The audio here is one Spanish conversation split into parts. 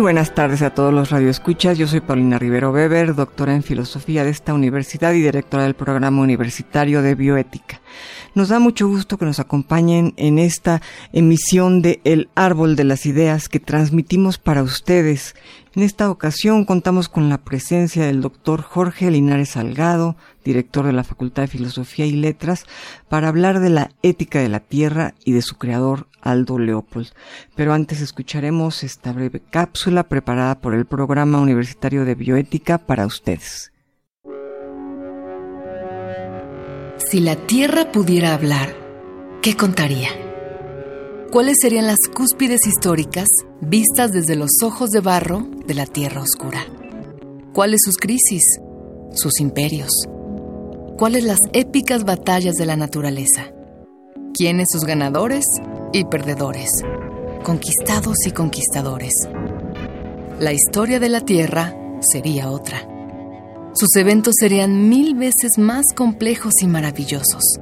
Muy buenas tardes a todos los radioescuchas. Yo soy Paulina Rivero Weber, doctora en filosofía de esta universidad y directora del programa universitario de bioética. Nos da mucho gusto que nos acompañen en esta emisión de El Árbol de las Ideas que transmitimos para ustedes. En esta ocasión contamos con la presencia del doctor Jorge Linares Salgado, director de la Facultad de Filosofía y Letras, para hablar de la ética de la Tierra y de su creador, Aldo Leopold. Pero antes escucharemos esta breve cápsula preparada por el Programa Universitario de Bioética para ustedes. Si la Tierra pudiera hablar, ¿qué contaría? ¿Cuáles serían las cúspides históricas vistas desde los ojos de barro de la Tierra oscura? ¿Cuáles sus crisis, sus imperios? ¿Cuáles las épicas batallas de la naturaleza? ¿Quiénes sus ganadores y perdedores, conquistados y conquistadores. La historia de la Tierra sería otra. Sus eventos serían mil veces más complejos y maravillosos.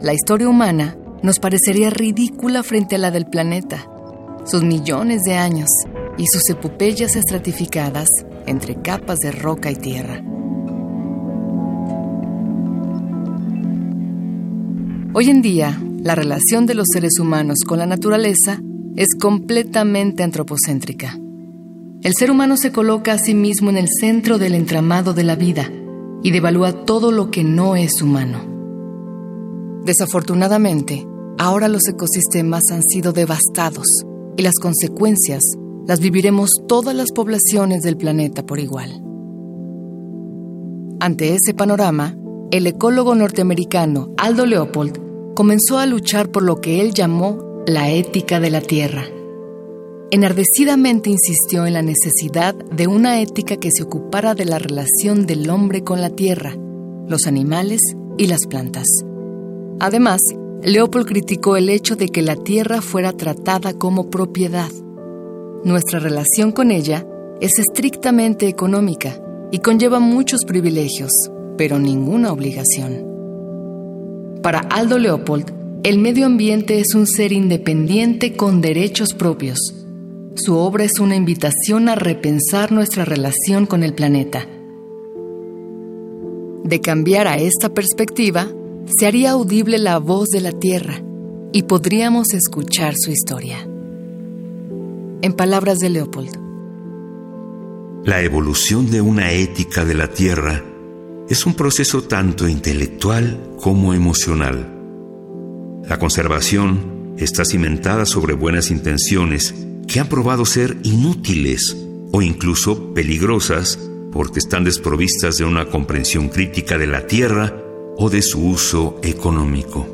La historia humana nos parecería ridícula frente a la del planeta, sus millones de años y sus epopeyas estratificadas entre capas de roca y tierra. Hoy en día, la relación de los seres humanos con la naturaleza es completamente antropocéntrica. El ser humano se coloca a sí mismo en el centro del entramado de la vida y devalúa todo lo que no es humano. Desafortunadamente, ahora los ecosistemas han sido devastados y las consecuencias las viviremos todas las poblaciones del planeta por igual. Ante ese panorama, el ecólogo norteamericano Aldo Leopold comenzó a luchar por lo que él llamó la ética de la tierra. Enardecidamente insistió en la necesidad de una ética que se ocupara de la relación del hombre con la tierra, los animales y las plantas. Además, Leopold criticó el hecho de que la tierra fuera tratada como propiedad. Nuestra relación con ella es estrictamente económica y conlleva muchos privilegios, pero ninguna obligación. Para Aldo Leopold, el medio ambiente es un ser independiente con derechos propios. Su obra es una invitación a repensar nuestra relación con el planeta. De cambiar a esta perspectiva, se haría audible la voz de la Tierra y podríamos escuchar su historia. En palabras de Leopold. La evolución de una ética de la Tierra es un proceso tanto intelectual como emocional. La conservación está cimentada sobre buenas intenciones que han probado ser inútiles o incluso peligrosas porque están desprovistas de una comprensión crítica de la tierra o de su uso económico.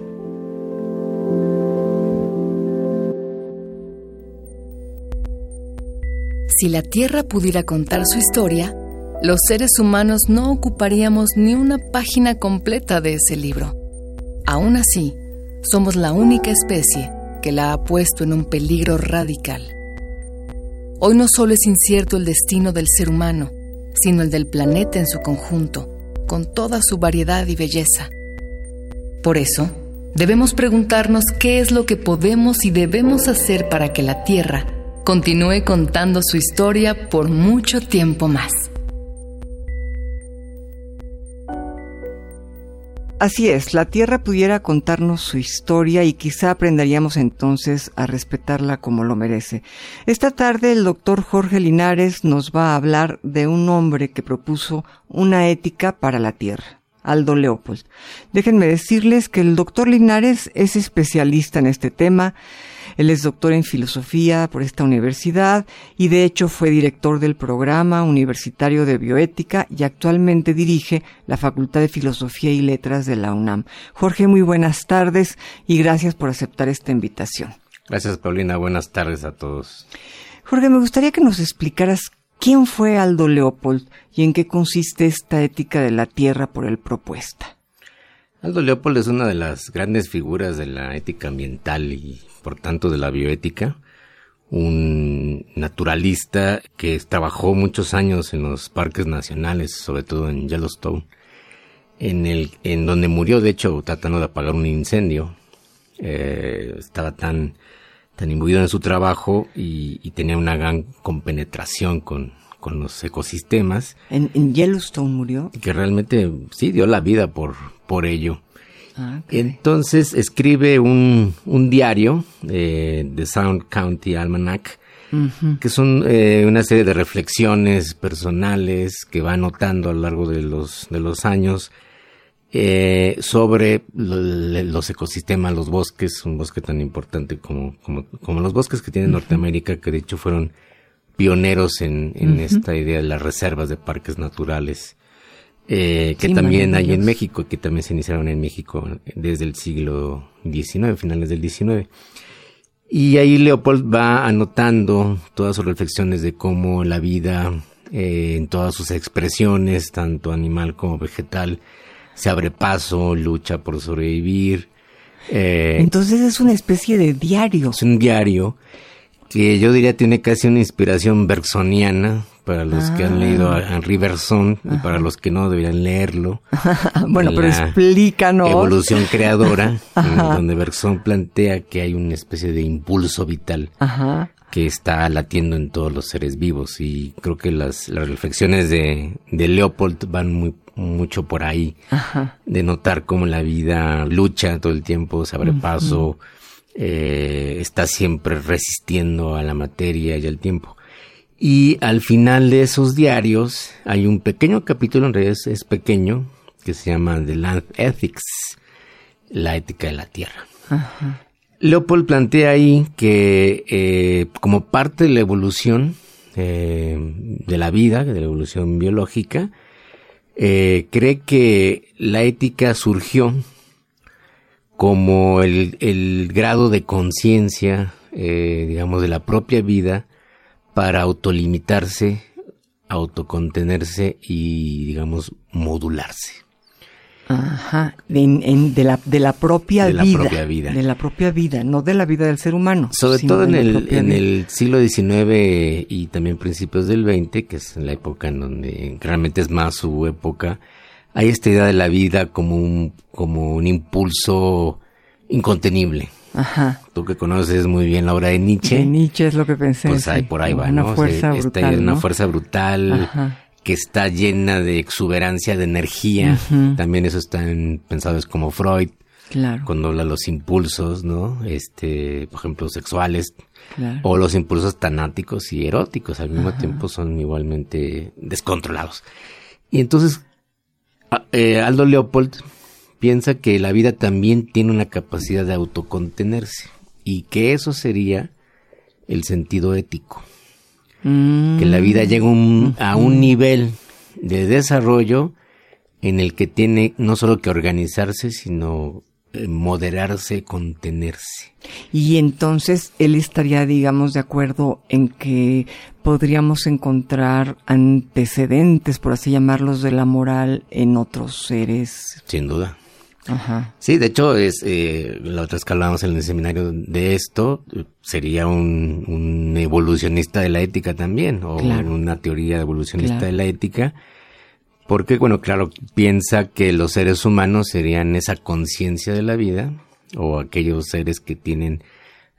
Si la tierra pudiera contar su historia, los seres humanos no ocuparíamos ni una página completa de ese libro. Aún así, somos la única especie que la ha puesto en un peligro radical. Hoy no solo es incierto el destino del ser humano, sino el del planeta en su conjunto, con toda su variedad y belleza. Por eso, debemos preguntarnos qué es lo que podemos y debemos hacer para que la Tierra continúe contando su historia por mucho tiempo más. Así es, la Tierra pudiera contarnos su historia y quizá aprenderíamos entonces a respetarla como lo merece. Esta tarde el doctor Jorge Linares nos va a hablar de un hombre que propuso una ética para la Tierra. Aldo Leopold. Déjenme decirles que el doctor Linares es especialista en este tema. Él es doctor en filosofía por esta universidad y de hecho fue director del programa universitario de bioética y actualmente dirige la Facultad de Filosofía y Letras de la UNAM. Jorge, muy buenas tardes y gracias por aceptar esta invitación. Gracias, Paulina. Buenas tardes a todos. Jorge, me gustaría que nos explicaras quién fue Aldo Leopold y en qué consiste esta ética de la tierra por él propuesta. Aldo Leopold es una de las grandes figuras de la ética ambiental y por tanto de la bioética, un naturalista que trabajó muchos años en los parques nacionales, sobre todo en Yellowstone, en el en donde murió de hecho tratando de apagar un incendio. Eh, estaba tan tan imbuido en su trabajo y, tenía una gran compenetración con, con los ecosistemas. ¿En, ¿En, Yellowstone murió? Que realmente sí dio la vida por, por ello. Ah, Entonces escribe un, un diario eh, de Sound County Almanac, que son eh, una serie de reflexiones personales que va anotando a lo largo de los, de los años eh, sobre los ecosistemas, los bosques, un bosque tan importante como, como, como los bosques que tiene Norteamérica, que de hecho fueron pioneros en, en esta idea de las reservas de parques naturales eh, que también hay en México, que también se iniciaron en México desde el siglo XIX, finales del XIX. Y ahí Leopold va anotando todas sus reflexiones de cómo la vida, eh, en todas sus expresiones, tanto animal como vegetal, se abre paso, lucha por sobrevivir. Eh, Entonces es una especie de diario. Es un diario que yo diría tiene casi una inspiración bersoniana, para los que han leído a Henri Bergson y para los que no deberían leerlo. bueno, pero explícanos. Evolución creadora, donde Bergson plantea que hay una especie de impulso vital que está latiendo en todos los seres vivos y creo que las, las reflexiones de, de Leopold van muy mucho por ahí, de notar cómo la vida lucha todo el tiempo, se abre paso, eh, está siempre resistiendo a la materia y al tiempo. Y al final de esos diarios hay un pequeño capítulo, en realidad es, pequeño, que se llama The Land Ethics, la ética de la tierra. Leopold plantea ahí que eh, como parte de la evolución eh, de la vida, de la evolución biológica, eh, cree que la ética surgió como el, el grado de conciencia, digamos, de la propia vida para autolimitarse, autocontenerse y, digamos, modularse. Ajá, de, la, de la propia de vida. La propia vida. De la propia vida, no de la vida del ser humano. Sobre todo en, el, en el siglo XIX y también principios del XX, que es la época en donde realmente es más su época, hay esta idea de la vida como un, como un impulso incontenible. Ajá. Tú que conoces muy bien la obra de Nietzsche. De Nietzsche es lo que pensé. Pues ahí por ahí va, una Fuerza brutal, una fuerza brutal que está llena de exuberancia de energía. También eso están pensados como Freud. Claro. Cuando habla los impulsos, ¿no? Este, por ejemplo, sexuales. Claro. O los impulsos tanáticos y eróticos al mismo tiempo son igualmente descontrolados. Y entonces, eh, Aldo Leopold piensa que la vida también tiene una capacidad de autocontenerse y que eso sería el sentido ético. Que la vida llega a un nivel de desarrollo en el que tiene no solo que organizarse, sino moderarse, contenerse. Y entonces él estaría, digamos, de acuerdo en que podríamos encontrar antecedentes, por así llamarlos, de la moral en otros seres. Sin duda. Sí, de hecho, es eh, la otra vez que hablábamos en el seminario de esto, sería un, evolucionista de la ética también, o una teoría evolucionista de la ética, porque, bueno, claro, piensa que los seres humanos serían esa conciencia de la vida, o aquellos seres que tienen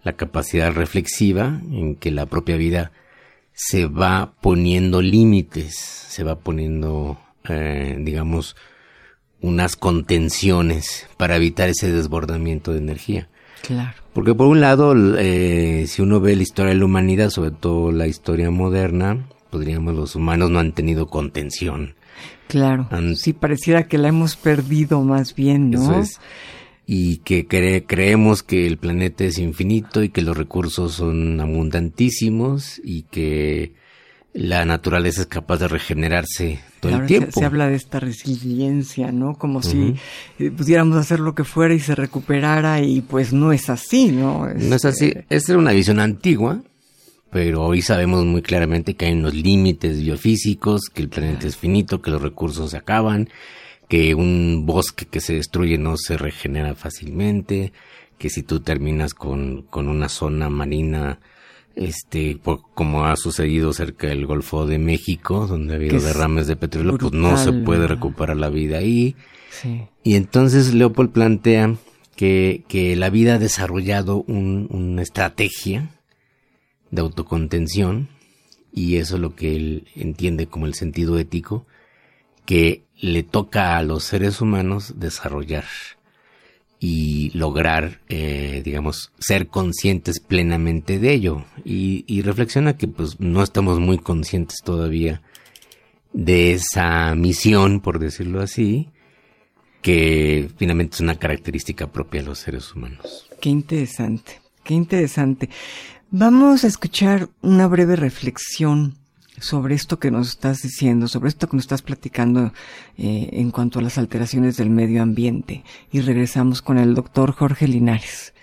la capacidad reflexiva, en que la propia vida se va poniendo límites, se va poniendo, eh, digamos, unas contenciones para evitar ese desbordamiento de energía. Claro. Porque por un lado, eh, si uno ve la historia de la humanidad, sobre todo la historia moderna, podríamos los humanos no han tenido contención. Claro. sí, pareciera que la hemos perdido más bien, ¿no? Eso es. Y que creemos que el planeta es infinito y que los recursos son abundantísimos y que la naturaleza es capaz de regenerarse todo el tiempo. Se, habla de esta resiliencia, ¿no? Como si eh, pudiéramos hacer lo que fuera y se recuperara y pues no es así, ¿no? no es así. Este, Esa era una visión antigua, pero hoy sabemos muy claramente que hay unos límites biofísicos, que el planeta es finito, que los recursos se acaban, que un bosque que se destruye no se regenera fácilmente, que si tú terminas con, con una zona marina este, como ha sucedido cerca del Golfo de México, donde ha habido derrames de petróleo, pues no se puede recuperar la vida ahí. Y entonces Leopold plantea que, que la vida ha desarrollado una estrategia de autocontención, y eso es lo que él entiende como el sentido ético, que le toca a los seres humanos desarrollar y lograr, eh, digamos, ser conscientes plenamente de ello. Y, reflexiona que pues no estamos muy conscientes todavía de esa misión, por decirlo así, que finalmente es una característica propia de los seres humanos. Qué interesante, qué interesante. Vamos a escuchar una breve reflexión sobre esto que nos estás diciendo, sobre esto que nos estás platicando eh, en cuanto a las alteraciones del medio ambiente. Y regresamos con el doctor Jorge Linares.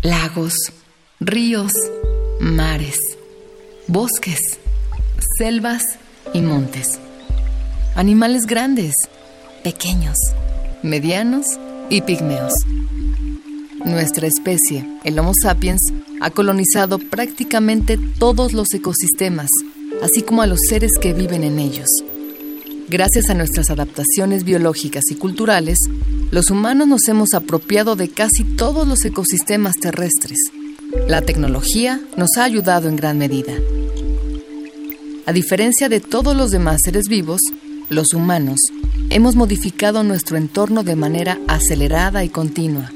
Lagos, ríos, mares, bosques, selvas y montes. Animales grandes, pequeños, medianos y pigmeos. Nuestra especie, el Homo sapiens, ha colonizado prácticamente todos los ecosistemas, así como a los seres que viven en ellos. Gracias a nuestras adaptaciones biológicas y culturales, los humanos nos hemos apropiado de casi todos los ecosistemas terrestres. La tecnología nos ha ayudado en gran medida. A diferencia de todos los demás seres vivos, los humanos hemos modificado nuestro entorno de manera acelerada y continua.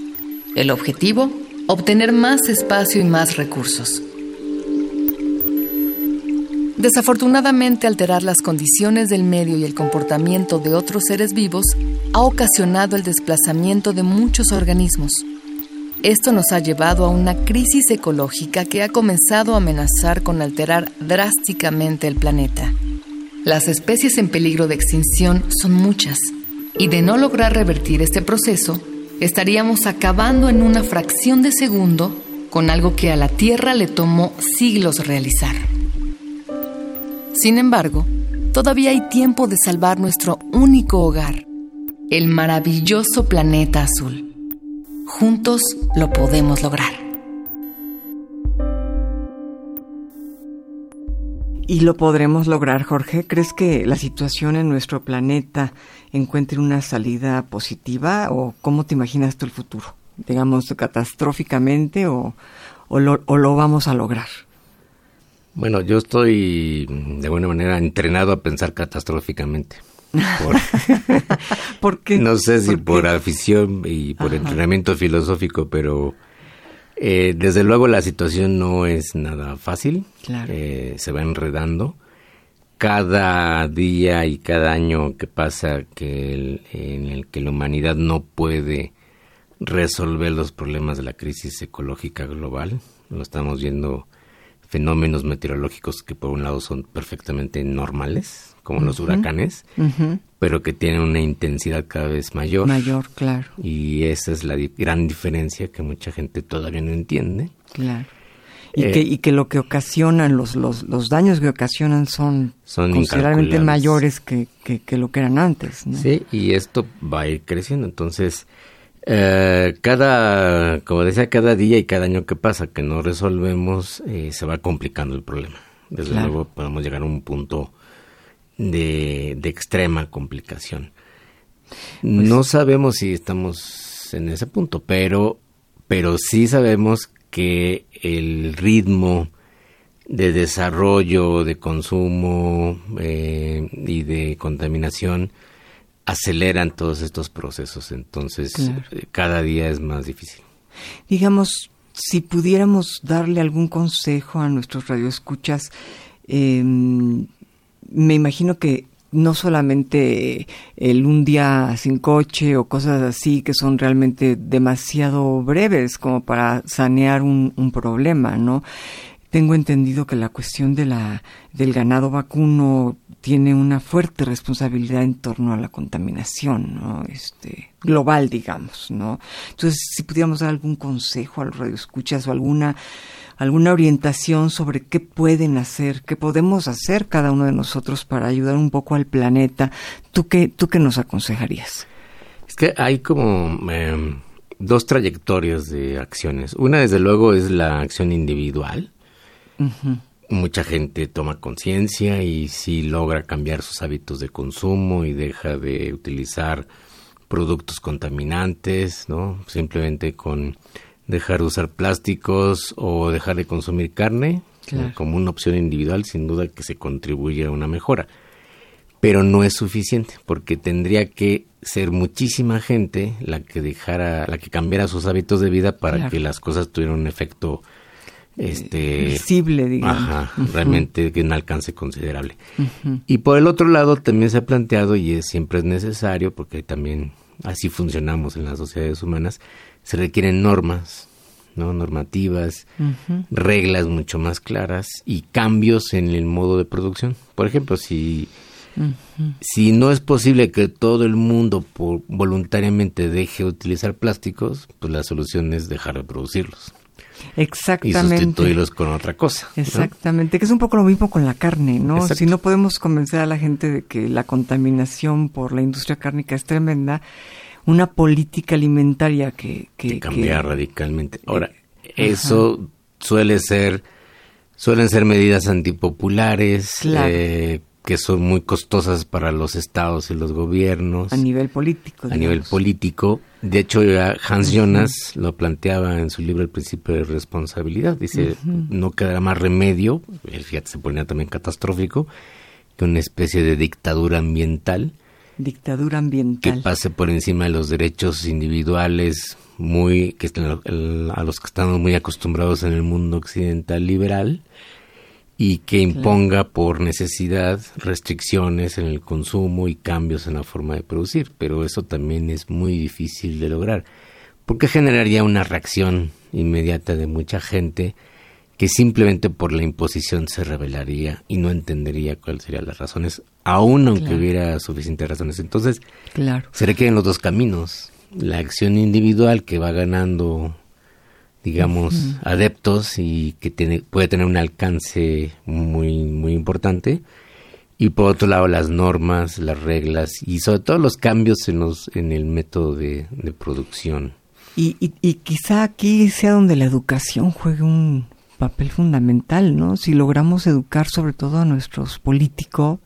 El objetivo, obtener más espacio y más recursos. Desafortunadamente, alterar las condiciones del medio y el comportamiento de otros seres vivos ha ocasionado el desplazamiento de muchos organismos. Esto nos ha llevado a una crisis ecológica que ha comenzado a amenazar con alterar drásticamente el planeta. Las especies en peligro de extinción son muchas, y de no lograr revertir este proceso, estaríamos acabando en una fracción de segundo con algo que a la Tierra le tomó siglos realizar. Sin embargo, todavía hay tiempo de salvar nuestro único hogar, el maravilloso planeta azul. Juntos lo podemos lograr. Y lo podremos lograr, Jorge. ¿Crees que la situación en nuestro planeta encuentre una salida positiva o cómo te imaginas tú el futuro? Digamos, catastróficamente o, o, lo, o lo vamos a lograr. Bueno, yo estoy de buena manera entrenado a pensar catastróficamente. Por, qué? No sé si por, afición y por entrenamiento filosófico, pero eh, desde luego la situación no es nada fácil, eh, se va enredando. Cada día y cada año que pasa que en el que la humanidad no puede resolver los problemas de la crisis ecológica global, lo estamos viendo fenómenos meteorológicos que por un lado son perfectamente normales, como los huracanes, pero que tienen una intensidad cada vez mayor. Mayor, claro. Y esa es la gran diferencia que mucha gente todavía no entiende. Claro. Y, que, eh, y que lo que ocasionan, los, los, los daños que ocasionan son, son considerablemente mayores que, que, lo que eran antes. ¿no? Sí, y esto va a ir creciendo. Entonces, eh, cada, como decía, cada día y cada año que pasa que no resolvemos, eh, se va complicando el problema. Desde luego podemos llegar a un punto de, de extrema complicación. Pues no sabemos si estamos en ese punto, pero, pero sí sabemos que el ritmo de desarrollo, de consumo eh, y de contaminación aceleran todos estos procesos. Entonces, eh, cada día es más difícil. Digamos, si pudiéramos darle algún consejo a nuestros radioescuchas, Em, me imagino que no solamente el un día sin coche o cosas así que son realmente demasiado breves como para sanear un, problema, ¿no? Tengo entendido que la cuestión de la, del ganado vacuno tiene una fuerte responsabilidad en torno a la contaminación, ¿no? Este, global, digamos, ¿no? Entonces, si pudiéramos dar algún consejo a los radioescuchas o alguna, alguna orientación sobre qué pueden hacer, qué podemos hacer cada uno de nosotros para ayudar un poco al planeta, ¿tú qué, tú qué nos aconsejarías? Es que hay como em, dos trayectorias de acciones. Una, desde luego, es la acción individual, Mucha gente toma conciencia y si logra cambiar sus hábitos de consumo y deja de utilizar productos contaminantes, ¿no? Simplemente con dejar de usar plásticos o dejar de consumir carne, como una opción individual, sin duda que se contribuye a una mejora. Pero no es suficiente, porque tendría que ser muchísima gente la que dejara, la que cambiara sus hábitos de vida para que las cosas tuvieran un efecto este visible digamos. ajá, realmente un alcance considerable. Y por el otro lado también se ha planteado y es siempre es necesario porque también así funcionamos en las sociedades humanas se requieren normas no normativas reglas mucho más claras y cambios en el modo de producción. Por ejemplo si Si no es posible que todo el mundo por, voluntariamente deje de utilizar plásticos, pues la solución es dejar de producirlos. Exactamente. Y sustituirlos con otra cosa. Exactamente, que es un poco lo mismo con la carne, ¿no? Si no podemos convencer a la gente de que la contaminación por la industria cárnica es tremenda, una política alimentaria que... Que, cambia radicalmente. Ahora, eso suele ser... Suelen ser medidas antipopulares, eh, que son muy costosas para los estados y los gobiernos. A nivel político. A nivel político. De hecho, Hans Jonas lo planteaba en su libro El principio de responsabilidad. Dice, no quedará más remedio, el fíjate se ponía también catastrófico, que una especie de dictadura ambiental. Dictadura ambiental. Que pase por encima de los derechos individuales muy que a los que estamos muy acostumbrados en el mundo occidental liberal y que imponga por necesidad restricciones en el consumo y cambios en la forma de producir, pero eso también es muy difícil de lograr, porque generaría una reacción inmediata de mucha gente que simplemente por la imposición se rebelaría y no entendería cuáles serían las razones, aun aunque hubiera suficientes razones. Entonces, claro. se requieren los dos caminos, la acción individual que va ganando digamos, adeptos y que tiene, puede tener un alcance muy, muy importante. Y por otro lado, las normas, las reglas y sobre todo los cambios en, los, en el método de, producción. Y, y, y, quizá aquí sea donde la educación juegue un papel fundamental, ¿no? Si logramos educar sobre todo a nuestros políticos,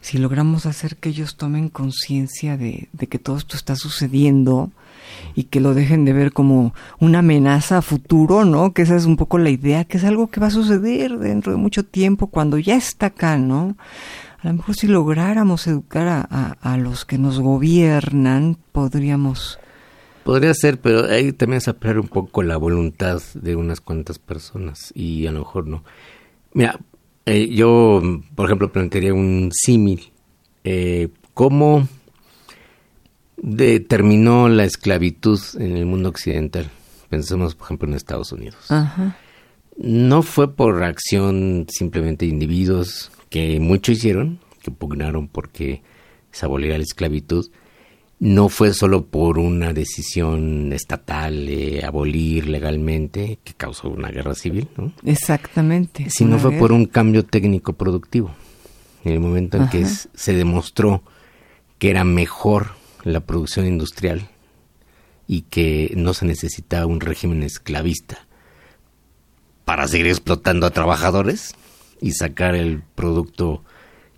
si logramos hacer que ellos tomen conciencia de, de que todo esto está sucediendo, y que lo dejen de ver como una amenaza a futuro, ¿no? Que esa es un poco la idea, que es algo que va a suceder dentro de mucho tiempo cuando ya está acá, ¿no? A lo mejor si lográramos educar a, a, los que nos gobiernan, podríamos... Podría ser, pero ahí también es aprender un poco la voluntad de unas cuantas personas y a lo mejor no. Mira, eh, yo, por ejemplo, plantearía un símil. Eh, ¿Cómo determinó la esclavitud en el mundo occidental. Pensemos, por ejemplo, en Estados Unidos. No fue por acción simplemente de individuos que mucho hicieron, que pugnaron porque se aboliera la esclavitud. No fue solo por una decisión estatal de abolir legalmente que causó una guerra civil, ¿no? Exactamente. Sino fue por un cambio técnico productivo. En el momento en que se demostró que era mejor la producción industrial y que no se necesita un régimen esclavista para seguir explotando a trabajadores y sacar el producto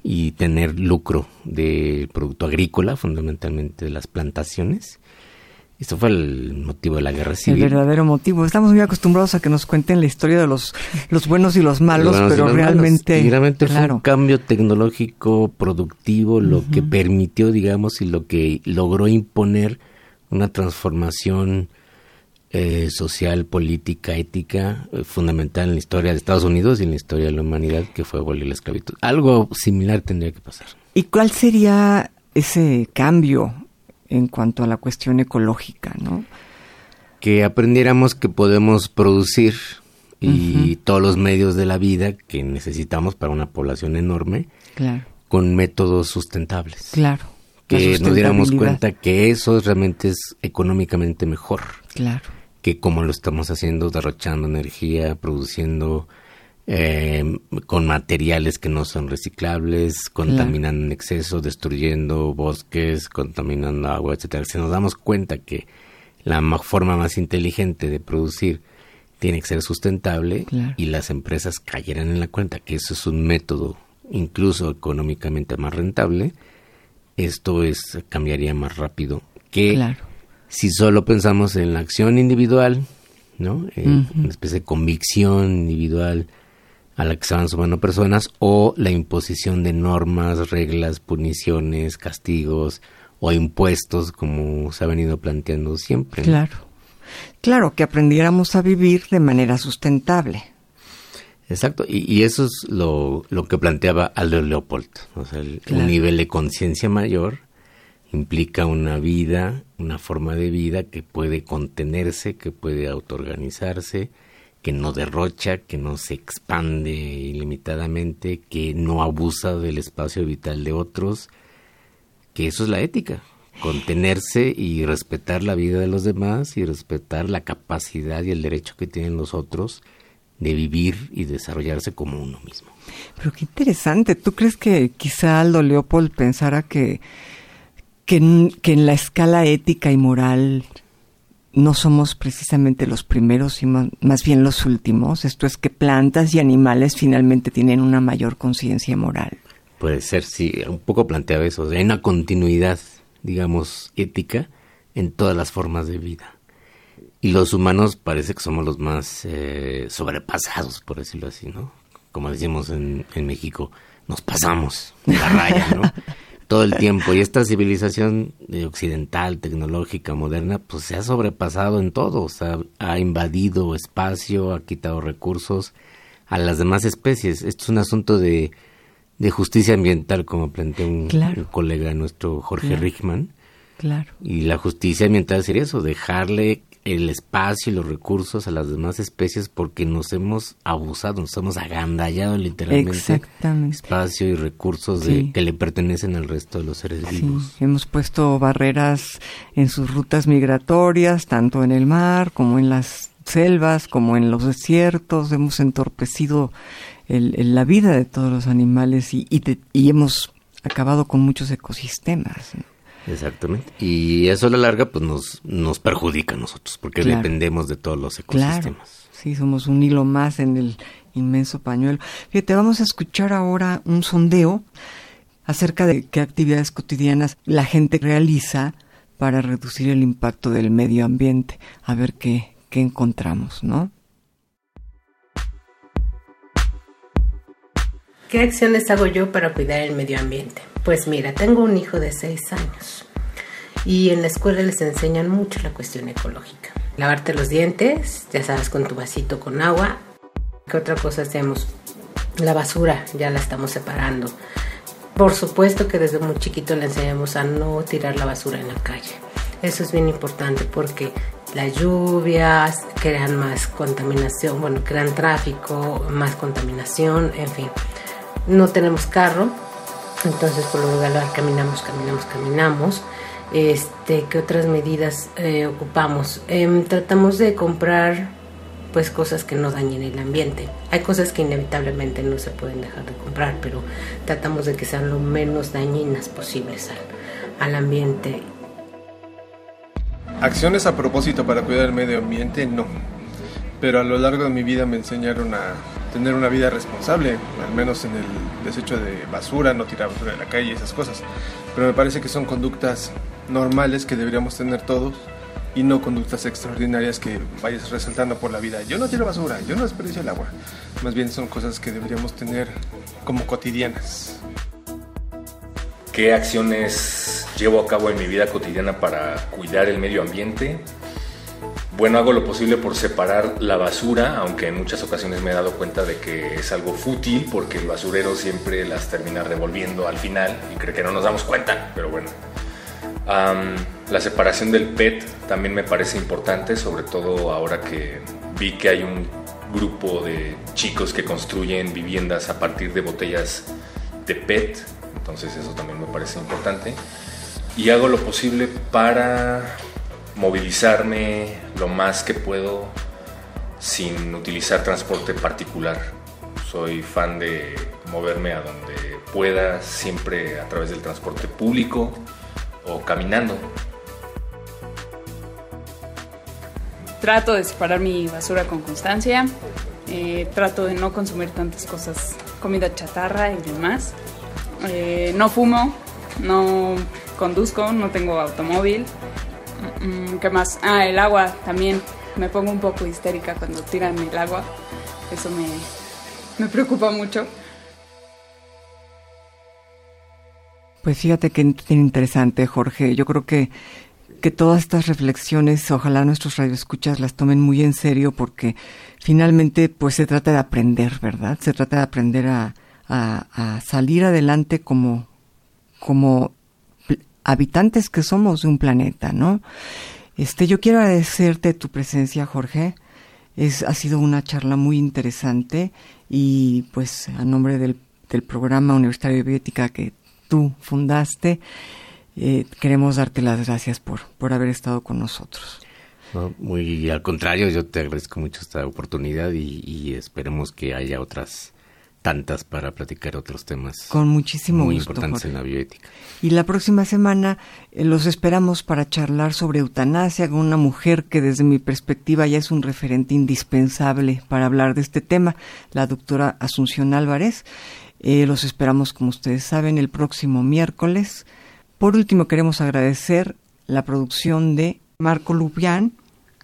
y tener lucro del producto agrícola, fundamentalmente de las plantaciones. Esto fue el motivo de la guerra civil. El verdadero motivo. Estamos muy acostumbrados a que nos cuenten la historia de los, los buenos y los malos, pero realmente... realmente fue un cambio tecnológico productivo lo que permitió, digamos, y lo que logró imponer una transformación eh, social, política, ética, eh, fundamental en la historia de Estados Unidos y en la historia de la humanidad, que fue abolir la esclavitud. Algo similar tendría que pasar. ¿Y cuál sería ese cambio en cuanto a la cuestión ecológica, no? Que aprendiéramos que podemos producir y todos los medios de la vida que necesitamos para una población enorme con métodos sustentables. Claro. Que nos diéramos cuenta que eso realmente es económicamente mejor. Claro que como lo estamos haciendo, derrochando energía, produciendo eh, con materiales que no son reciclables, contaminando en exceso, destruyendo bosques, contaminando agua, etcétera. Si nos damos cuenta que la forma más inteligente de producir tiene que ser sustentable y las empresas cayeran en la cuenta que eso es un método incluso económicamente más rentable, esto es cambiaría más rápido que claro si solo pensamos en la acción individual, ¿no? Una especie de convicción individual a la que van sumando personas o la imposición de normas, reglas, puniciones, castigos o impuestos como se ha venido planteando siempre. Claro. Claro, que aprendiéramos a vivir de manera sustentable. Exacto, y, eso es lo, lo, que planteaba Aldo Leopold, o sea, el, un nivel de conciencia mayor implica una vida, una forma de vida que puede contenerse, que puede autoorganizarse, que no derrocha, que no se expande ilimitadamente, que no abusa del espacio vital de otros, que eso es la ética, contenerse y respetar la vida de los demás y respetar la capacidad y el derecho que tienen los otros de vivir y desarrollarse como uno mismo. Pero qué interesante, ¿tú crees que quizá Aldo Leopold pensara que que en, la escala ética y moral no somos precisamente los primeros, y más bien los últimos. Esto es que plantas y animales finalmente tienen una mayor conciencia moral. Puede ser, sí, un poco planteaba eso. Hay una continuidad, digamos, ética en todas las formas de vida. Y los humanos parece que somos los más eh, sobrepasados, por decirlo así, ¿no? Como decimos en, en México, nos pasamos la raya, ¿no? todo el tiempo. Y esta civilización occidental, tecnológica, moderna, pues se ha sobrepasado en todo. O sea, ha invadido espacio, ha quitado recursos a las demás especies. Esto es un asunto de, de justicia ambiental, como planteó un, colega nuestro, Jorge Richman. Claro. Y la justicia ambiental sería eso, dejarle el espacio y los recursos a las demás especies porque nos hemos abusado, nos hemos agandallado literalmente espacio y recursos de, que le pertenecen al resto de los seres vivos. Hemos puesto barreras en sus rutas migratorias, tanto en el mar como en las selvas, como en los desiertos, hemos entorpecido la vida de todos los animales y, y hemos acabado con muchos ecosistemas. Exactamente. Y eso a la larga pues nos, nos perjudica a nosotros porque dependemos de todos los ecosistemas. Claro. Sí, somos un hilo más en el inmenso pañuelo. Fíjate, vamos a escuchar ahora un sondeo acerca de qué actividades cotidianas la gente realiza para reducir el impacto del medio ambiente. A ver qué, qué encontramos, ¿no? ¿Qué acciones hago yo para cuidar el medio ambiente? Pues mira, tengo un hijo de 6 años y en la escuela les enseñan mucho la cuestión ecológica. Lavarte los dientes, ya sabes, con tu vasito con agua. ¿Qué otra cosa hacemos? La basura, ya la estamos separando. Por supuesto que desde muy chiquito le enseñamos a no tirar la basura en la calle. Eso es bien importante porque las lluvias crean más contaminación, bueno, crean tráfico, más contaminación, en fin. No tenemos carro, entonces, por lo general, caminamos, caminamos, caminamos. Este, ¿Qué otras medidas eh, ocupamos? Em, tratamos de comprar pues cosas que no dañen el ambiente. Hay cosas que inevitablemente no se pueden dejar de comprar, pero tratamos de que sean lo menos dañinas posibles al, al ambiente. Acciones a propósito para cuidar el medio ambiente, no. Pero a lo largo de mi vida me enseñaron a tener una vida responsable, al menos en el desecho de basura, no tirar basura en la calle, esas cosas. Pero me parece que son conductas normales que deberíamos tener todos y no conductas extraordinarias que vayas resaltando por la vida. Yo no tiro basura, yo no desperdicio el agua. Más bien son cosas que deberíamos tener como cotidianas. ¿Qué acciones llevo a cabo en mi vida cotidiana para cuidar el medio ambiente? Bueno, hago lo posible por separar la basura, aunque en muchas ocasiones me he dado cuenta de que es algo fútil porque el basurero siempre las termina revolviendo al final y cree que no nos damos cuenta, pero bueno. la separación del PET también me parece importante, sobre todo ahora que vi que hay un grupo de chicos que construyen viviendas a partir de botellas de PET, entonces eso también me parece importante. Y hago lo posible para movilizarme lo más que puedo sin utilizar transporte particular. Soy fan de moverme a donde pueda, siempre a través del transporte público o caminando. Trato de separar mi basura con constancia, eh, trato de no consumir tantas cosas, comida chatarra y demás. Eh, no fumo, no conduzco, no tengo automóvil. Mm, ¿Qué más? Ah, el agua también. Me pongo un poco histérica cuando tiran el agua. Eso me, me preocupa mucho. Pues fíjate que interesante, Jorge. Yo creo que, que todas estas reflexiones, ojalá nuestros radioescuchas las tomen muy en serio porque finalmente pues se trata de aprender, ¿verdad? Se trata de aprender a, a, a salir adelante como, como habitantes que somos de un planeta, ¿no? Este, yo quiero agradecerte tu presencia, Jorge. Es, ha sido una charla muy interesante y pues a nombre del, del programa Universitario de Bioética que tú fundaste, eh, queremos darte las gracias por, por haber estado con nosotros. muy al contrario, yo te agradezco mucho esta oportunidad y esperemos que haya otras tantas para platicar otros temas. Con muchísimo muy gusto. importantes en la bioética. Y la próxima semana eh, los esperamos para charlar sobre eutanasia con una mujer que desde mi perspectiva ya es un referente indispensable para hablar de este tema, la doctora Asunción Álvarez. Eh, los esperamos, como ustedes saben, el próximo miércoles. Por último, queremos agradecer la producción de Marco Lupián,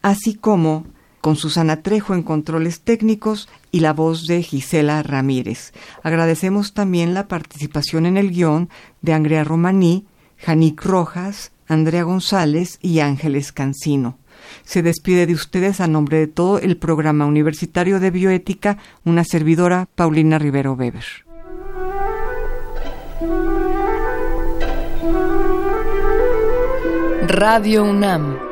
así como con Susana Trejo en controles técnicos y la voz de Gisela Ramírez. Agradecemos también la participación en el guion de Andrea Romaní, Janik Rojas, Andrea González y Ángeles Cancino. Se despide de ustedes a nombre de todo el programa universitario de bioética, una servidora, Paulina Rivero Weber. Radio UNAM